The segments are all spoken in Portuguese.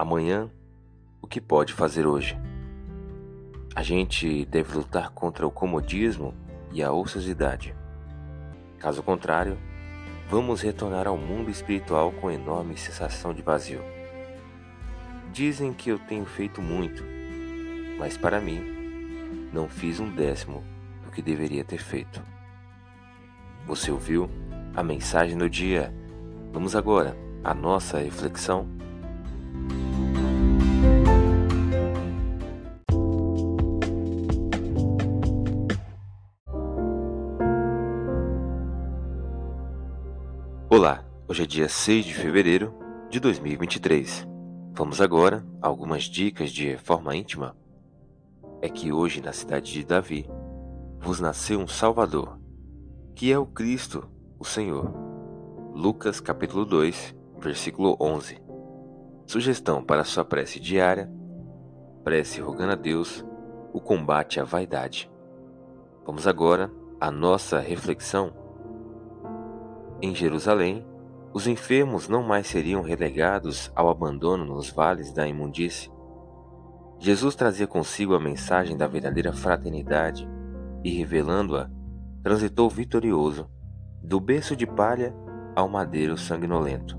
amanhã o que pode fazer hoje. A gente deve lutar contra o comodismo e a ociosidade. Caso contrário, vamos retornar ao mundo espiritual com enorme sensação de vazio. Dizem que eu tenho feito muito, mas para mim, não fiz um décimo do que deveria ter feito. Você ouviu a mensagem do dia? Vamos agora à nossa reflexão. Olá, hoje é dia 6 de fevereiro de 2023. Vamos agora a algumas dicas de reforma íntima. É que hoje na cidade de Davi vos nasceu um Salvador, que é o Cristo, o Senhor. Lucas capítulo 2, versículo 11. Sugestão para sua prece diária: prece rogando a Deus o combate à vaidade. Vamos agora à nossa reflexão em Jerusalém, os enfermos não mais seriam relegados ao abandono nos vales da imundície. Jesus trazia consigo a mensagem da verdadeira fraternidade e, revelando-a, transitou vitorioso, do berço de palha ao madeiro sanguinolento.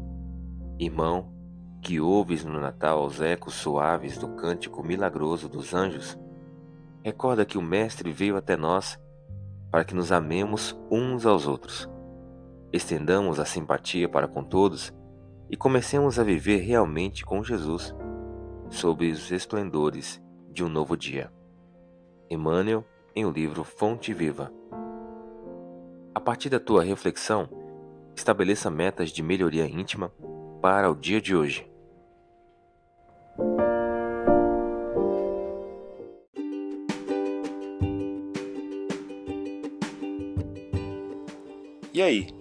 Irmão, que ouves no Natal os ecos suaves do cântico milagroso dos anjos, recorda que o Mestre veio até nós para que nos amemos uns aos outros estendamos a simpatia para com todos e comecemos a viver realmente com Jesus, sob os esplendores de um novo dia. Emmanuel, em o livro Fonte Viva. A partir da tua reflexão, estabeleça metas de melhoria íntima para o dia de hoje. E aí,